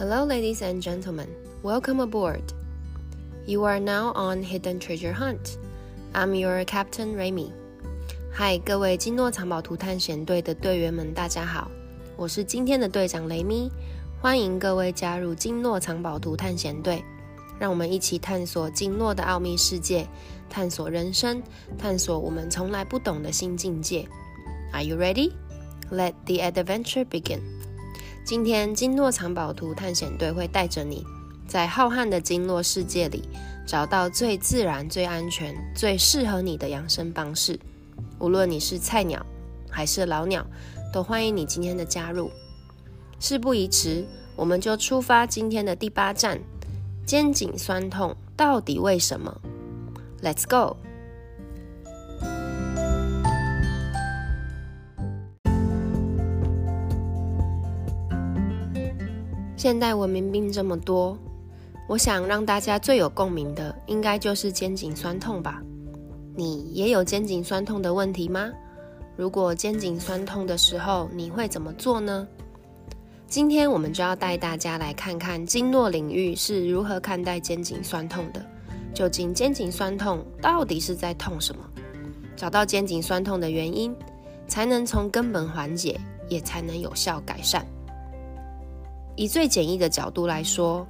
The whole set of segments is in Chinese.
Hello, ladies and gentlemen. Welcome aboard. You are now on Hidden Treasure Hunt. I'm your Captain Remy. 嗨，各位金诺藏宝图探险队的队员们，大家好，我是今天的队长雷米。欢迎各位加入金诺藏宝图探险队，让我们一起探索金诺的奥秘世界，探索人生，探索我们从来不懂的新境界。Are you ready? Let the adventure begin. 今天金诺藏宝图探险队会带着你，在浩瀚的金诺世界里，找到最自然、最安全、最适合你的养生方式。无论你是菜鸟还是老鸟，都欢迎你今天的加入。事不宜迟，我们就出发今天的第八站——肩颈酸痛到底为什么？Let's go！现代文明病这么多，我想让大家最有共鸣的，应该就是肩颈酸痛吧。你也有肩颈酸痛的问题吗？如果肩颈酸痛的时候，你会怎么做呢？今天我们就要带大家来看看经络领域是如何看待肩颈酸痛的。究竟肩颈酸痛到底是在痛什么？找到肩颈酸痛的原因，才能从根本缓解，也才能有效改善。以最简易的角度来说，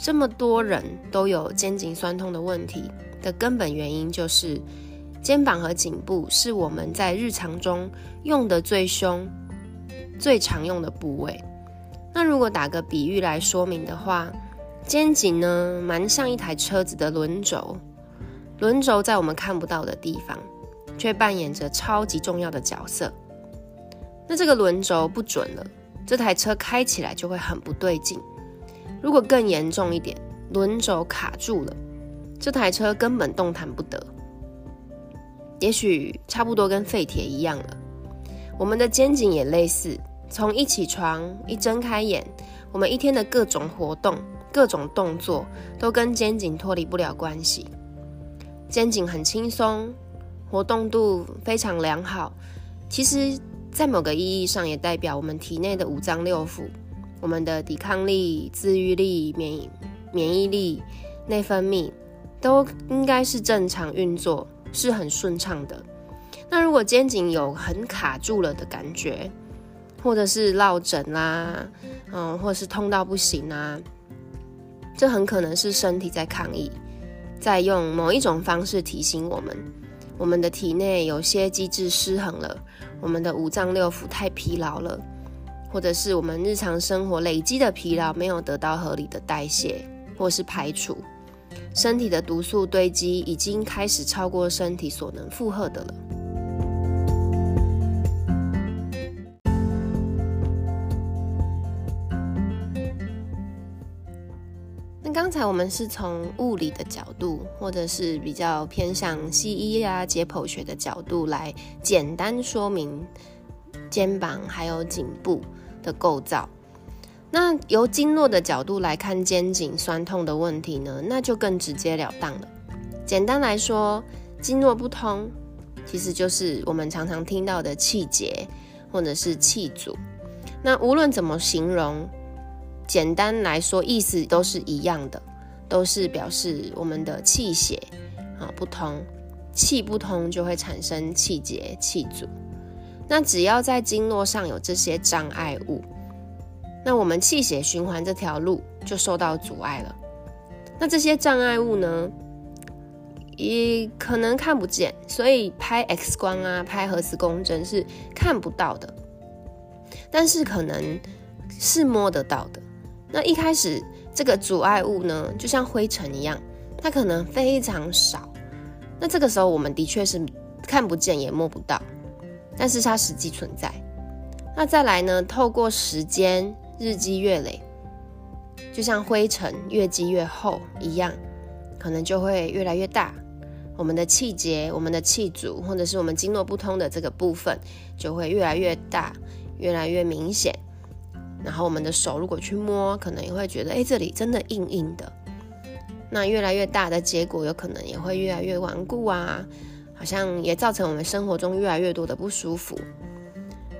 这么多人都有肩颈酸痛的问题的根本原因，就是肩膀和颈部是我们在日常中用的最凶、最常用的部位。那如果打个比喻来说明的话，肩颈呢，蛮像一台车子的轮轴，轮轴在我们看不到的地方，却扮演着超级重要的角色。那这个轮轴不准了。这台车开起来就会很不对劲。如果更严重一点，轮轴卡住了，这台车根本动弹不得。也许差不多跟废铁一样了。我们的肩颈也类似，从一起床一睁开眼，我们一天的各种活动、各种动作都跟肩颈脱离不了关系。肩颈很轻松，活动度非常良好，其实。在某个意义上，也代表我们体内的五脏六腑，我们的抵抗力、自愈力、免疫免疫力、内分泌，都应该是正常运作，是很顺畅的。那如果肩颈有很卡住了的感觉，或者是落枕啦，嗯，或者是痛到不行啊，这很可能是身体在抗议，在用某一种方式提醒我们。我们的体内有些机制失衡了，我们的五脏六腑太疲劳了，或者是我们日常生活累积的疲劳没有得到合理的代谢或是排除，身体的毒素堆积已经开始超过身体所能负荷的了。刚才我们是从物理的角度，或者是比较偏向西医啊解剖学的角度来简单说明肩膀还有颈部的构造。那由经络的角度来看肩颈酸痛的问题呢，那就更直截了当了。简单来说，经络不通，其实就是我们常常听到的气结或者是气阻。那无论怎么形容。简单来说，意思都是一样的，都是表示我们的气血啊不通，气不通就会产生气结、气阻。那只要在经络上有这些障碍物，那我们气血循环这条路就受到阻碍了。那这些障碍物呢，也可能看不见，所以拍 X 光啊、拍核磁共振是看不到的，但是可能是摸得到的。那一开始，这个阻碍物呢，就像灰尘一样，它可能非常少。那这个时候，我们的确是看不见也摸不到，但是它实际存在。那再来呢，透过时间日积月累，就像灰尘越积越厚一样，可能就会越来越大。我们的气结、我们的气阻，或者是我们经络不通的这个部分，就会越来越大，越来越明显。然后我们的手如果去摸，可能也会觉得，哎，这里真的硬硬的。那越来越大的结果，有可能也会越来越顽固啊，好像也造成我们生活中越来越多的不舒服。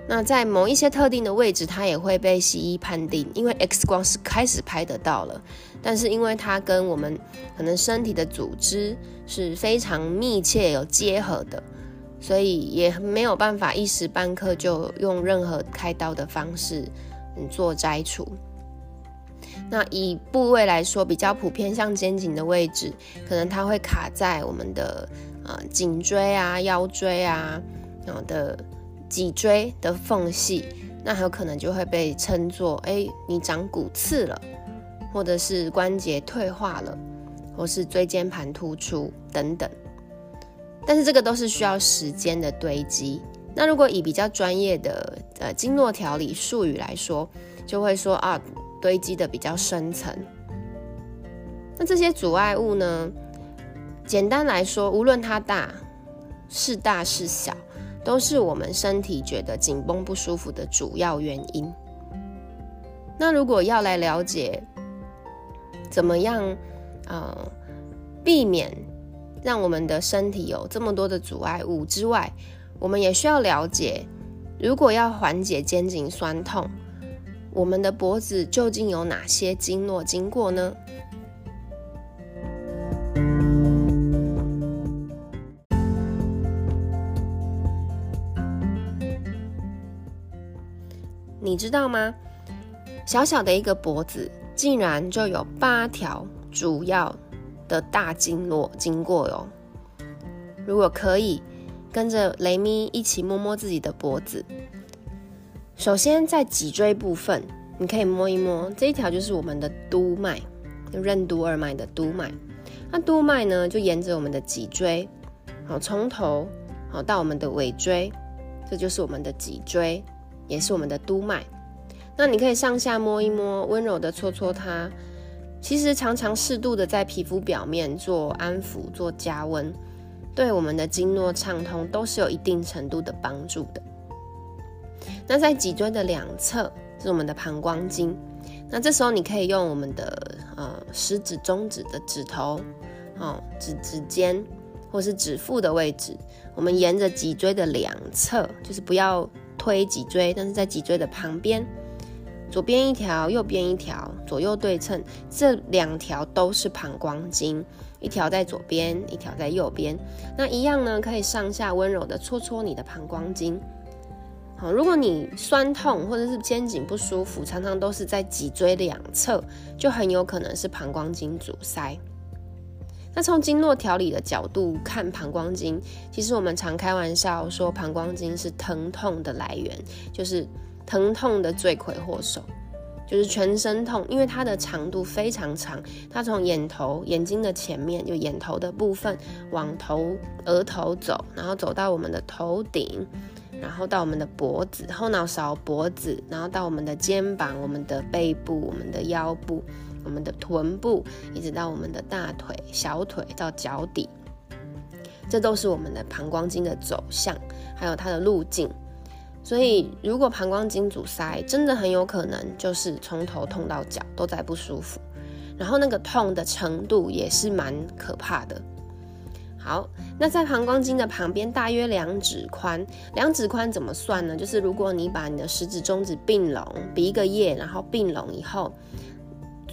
那在某一些特定的位置，它也会被西医判定，因为 X 光是开始拍得到了，但是因为它跟我们可能身体的组织是非常密切有结合的，所以也没有办法一时半刻就用任何开刀的方式做摘除。那以部位来说，比较普遍像肩颈的位置，可能它会卡在我们的呃颈椎啊、腰椎啊，然后的。脊椎的缝隙，那很有可能就会被称作：哎，你长骨刺了，或者是关节退化了，或是椎间盘突出等等。但是这个都是需要时间的堆积。那如果以比较专业的呃经络调理术语来说，就会说啊，堆积的比较深层。那这些阻碍物呢，简单来说，无论它大是大是小。都是我们身体觉得紧绷不舒服的主要原因。那如果要来了解怎么样，呃，避免让我们的身体有这么多的阻碍物之外，我们也需要了解，如果要缓解肩颈酸痛，我们的脖子究竟有哪些经络经过呢？你知道吗？小小的一个脖子，竟然就有八条主要的大经络经过哟。如果可以，跟着雷咪一起摸摸自己的脖子。首先在脊椎部分，你可以摸一摸这一条，就是我们的督脉，任督二脉的督脉。那督脉呢，就沿着我们的脊椎，好，从头好到我们的尾椎，这就是我们的脊椎。也是我们的督脉，那你可以上下摸一摸，温柔的搓搓它。其实常常适度的在皮肤表面做安抚、做加温，对我们的经络畅通都是有一定程度的帮助的。那在脊椎的两侧是我们的膀胱经，那这时候你可以用我们的呃食指、中指的指头，哦指指尖或是指腹的位置，我们沿着脊椎的两侧，就是不要。推脊椎，但是在脊椎的旁边，左边一条，右边一条，左右对称，这两条都是膀胱经，一条在左边，一条在右边。那一样呢，可以上下温柔的搓搓你的膀胱经。好，如果你酸痛或者是肩颈不舒服，常常都是在脊椎两侧，就很有可能是膀胱经阻塞。那从经络调理的角度看膀胱经，其实我们常开玩笑说膀胱经是疼痛的来源，就是疼痛的罪魁祸首，就是全身痛，因为它的长度非常长，它从眼头眼睛的前面，就眼头的部分往头额头走，然后走到我们的头顶，然后到我们的脖子后脑勺脖子，然后到我们的肩膀、我们的背部、我们的腰部。我们的臀部一直到我们的大腿、小腿到脚底，这都是我们的膀胱经的走向，还有它的路径。所以，如果膀胱经阻塞，真的很有可能就是从头痛到脚都在不舒服，然后那个痛的程度也是蛮可怕的。好，那在膀胱经的旁边，大约两指宽，两指宽怎么算呢？就是如果你把你的食指、中指并拢，比一个耶，然后并拢以后。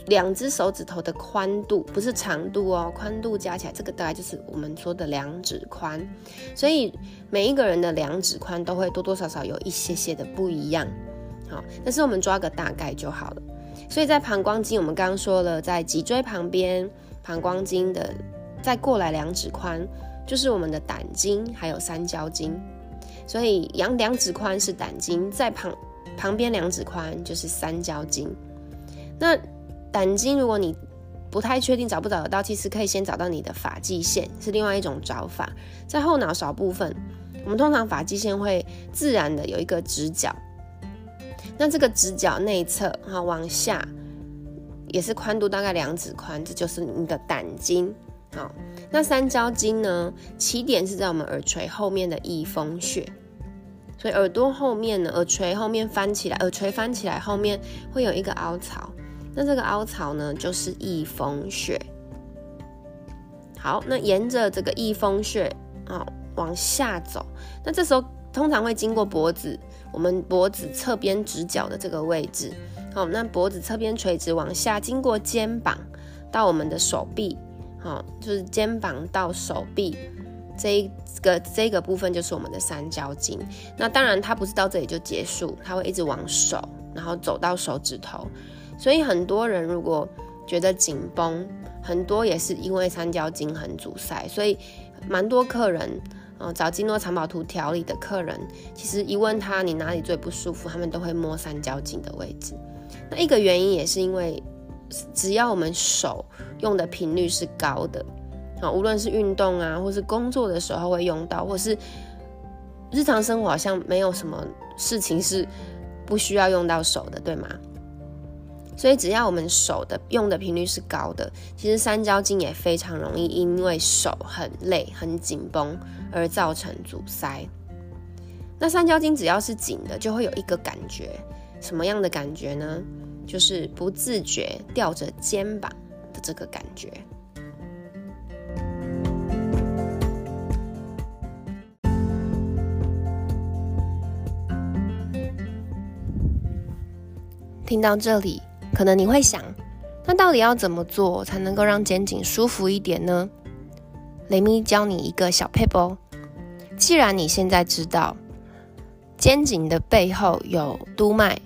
两只手指头的宽度不是长度哦，宽度加起来，这个大概就是我们说的两指宽。所以每一个人的两指宽都会多多少少有一些些的不一样。好，但是我们抓个大概就好了。所以在膀胱经，我们刚刚说了，在脊椎旁边，膀胱经的再过来两指宽，就是我们的胆经还有三焦经。所以两两指宽是胆经，在旁旁边两指宽就是三焦经。那胆经，如果你不太确定找不找得到，其实可以先找到你的发际线，是另外一种找法。在后脑勺部分，我们通常发际线会自然的有一个直角，那这个直角内侧哈往下也是宽度大概两指宽，这就是你的胆经。好，那三焦经呢，起点是在我们耳垂后面的翳风穴，所以耳朵后面呢，耳垂后面翻起来，耳垂翻起来后面会有一个凹槽。那这个凹槽呢，就是翳风穴。好，那沿着这个翳风穴啊往下走，那这时候通常会经过脖子，我们脖子侧边直角的这个位置。好，那脖子侧边垂直往下，经过肩膀到我们的手臂，好，就是肩膀到手臂这一个这个部分就是我们的三焦经。那当然它不是到这里就结束，它会一直往手，然后走到手指头。所以很多人如果觉得紧绷，很多也是因为三焦经很阻塞。所以蛮多客人。找经络藏宝图调理的客人，其实一问他你哪里最不舒服，他们都会摸三焦经的位置。那一个原因也是因为，只要我们手用的频率是高的，啊，无论是运动啊，或是工作的时候会用到，或是日常生活好像没有什么事情是不需要用到手的，对吗？所以只要我们手的用的频率是高的，其实三焦经也非常容易因为手很累、很紧绷而造成阻塞。那三焦经只要是紧的，就会有一个感觉，什么样的感觉呢？就是不自觉吊着肩膀的这个感觉。听到这里。可能你会想，那到底要怎么做才能够让肩颈舒服一点呢？雷咪教你一个小 p a p e。既然你现在知道肩颈的背后有督脉、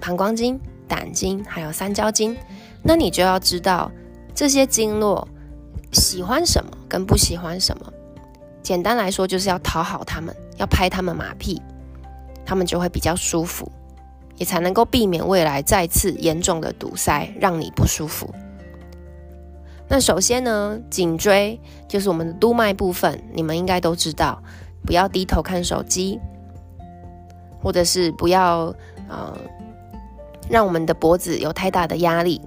膀胱经、胆经，还有三焦经，那你就要知道这些经络喜欢什么跟不喜欢什么。简单来说，就是要讨好他们，要拍他们马屁，他们就会比较舒服。也才能够避免未来再次严重的堵塞，让你不舒服。那首先呢，颈椎就是我们的督脉部分，你们应该都知道，不要低头看手机，或者是不要呃让我们的脖子有太大的压力。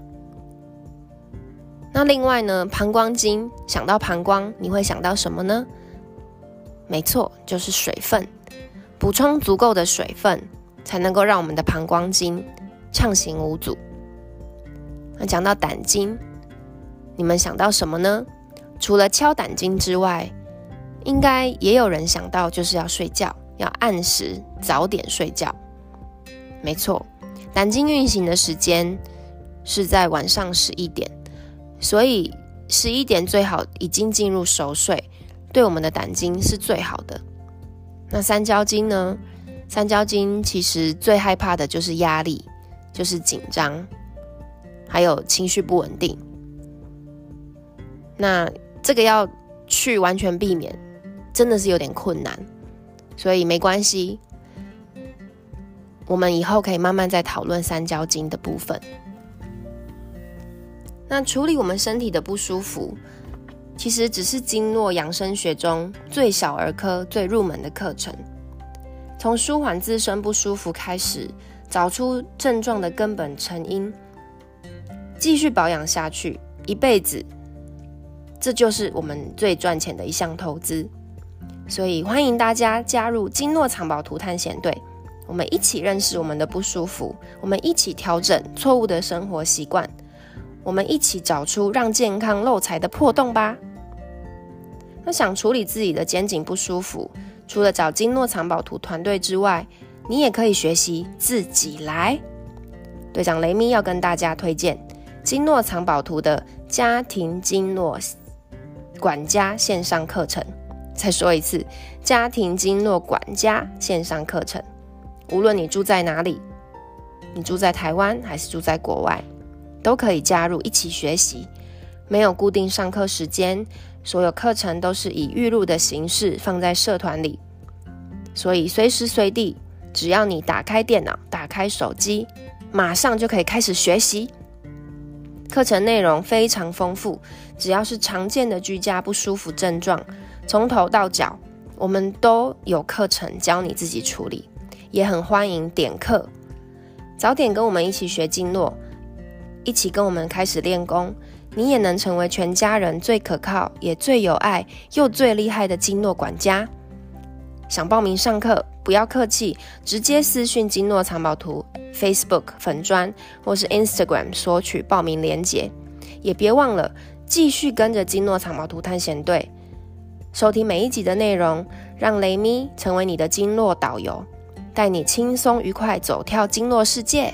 那另外呢，膀胱经，想到膀胱，你会想到什么呢？没错，就是水分，补充足够的水分。才能够让我们的膀胱经畅行无阻。那讲到胆经，你们想到什么呢？除了敲胆经之外，应该也有人想到就是要睡觉，要按时早点睡觉。没错，胆经运行的时间是在晚上十一点，所以十一点最好已经进入熟睡，对我们的胆经是最好的。那三焦经呢？三焦经其实最害怕的就是压力，就是紧张，还有情绪不稳定。那这个要去完全避免，真的是有点困难，所以没关系，我们以后可以慢慢再讨论三焦经的部分。那处理我们身体的不舒服，其实只是经络养生学中最小儿科、最入门的课程。从舒缓自身不舒服开始，找出症状的根本成因，继续保养下去，一辈子，这就是我们最赚钱的一项投资。所以欢迎大家加入金诺藏宝图探险队，我们一起认识我们的不舒服，我们一起调整错误的生活习惯，我们一起找出让健康漏财的破洞吧。那想处理自己的肩颈不舒服？除了找金诺藏宝图团队之外，你也可以学习自己来。队长雷米要跟大家推荐金诺藏宝图的家庭经络管家线上课程。再说一次，家庭经络管家线上课程。无论你住在哪里，你住在台湾还是住在国外，都可以加入一起学习。没有固定上课时间。所有课程都是以预录的形式放在社团里，所以随时随地，只要你打开电脑、打开手机，马上就可以开始学习。课程内容非常丰富，只要是常见的居家不舒服症状，从头到脚，我们都有课程教你自己处理。也很欢迎点课，早点跟我们一起学经络，一起跟我们开始练功。你也能成为全家人最可靠、也最有爱又最厉害的经络管家。想报名上课，不要客气，直接私讯经络藏宝图 Facebook 粉砖或是 Instagram 索取报名链接。也别忘了继续跟着经络藏宝图探险队，收听每一集的内容，让雷咪成为你的经络导游，带你轻松愉快走跳经络世界。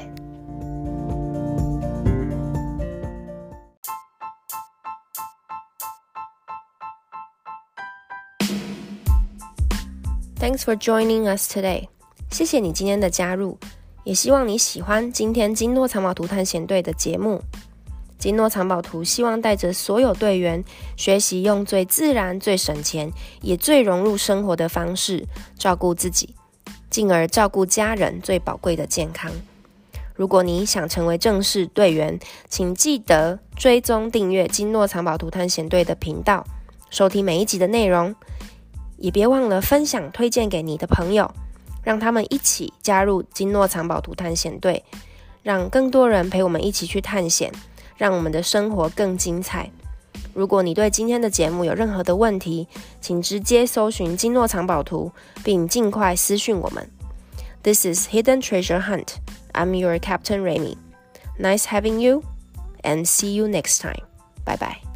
Thanks for joining us today。谢谢你今天的加入，也希望你喜欢今天金诺藏宝图探险队的节目。金诺藏宝图希望带着所有队员学习用最自然、最省钱，也最融入生活的方式照顾自己，进而照顾家人最宝贵的健康。如果你想成为正式队员，请记得追踪订阅金诺藏宝图探险队的频道，收听每一集的内容。也别忘了分享、推荐给你的朋友，让他们一起加入金诺藏宝图探险队，让更多人陪我们一起去探险，让我们的生活更精彩。如果你对今天的节目有任何的问题，请直接搜寻金诺藏宝图，并尽快私讯我们。This is Hidden Treasure Hunt. I'm your Captain Remy. Nice having you, and see you next time. Bye bye.